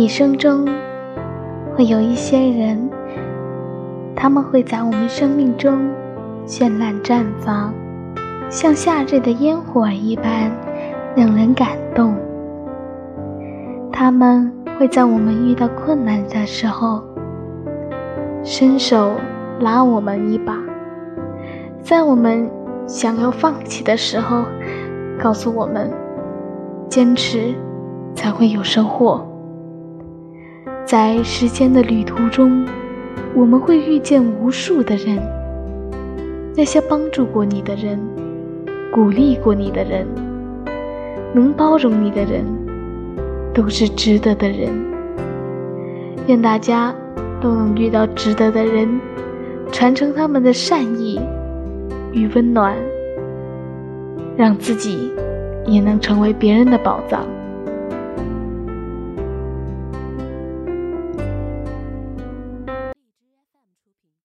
一生中会有一些人，他们会在我们生命中绚烂绽放，像夏日的烟火一般令人感动。他们会在我们遇到困难的时候伸手拉我们一把，在我们想要放弃的时候告诉我们：坚持才会有收获。在时间的旅途中，我们会遇见无数的人，那些帮助过你的人，鼓励过你的人，能包容你的人，都是值得的人。愿大家都能遇到值得的人，传承他们的善意与温暖，让自己也能成为别人的宝藏。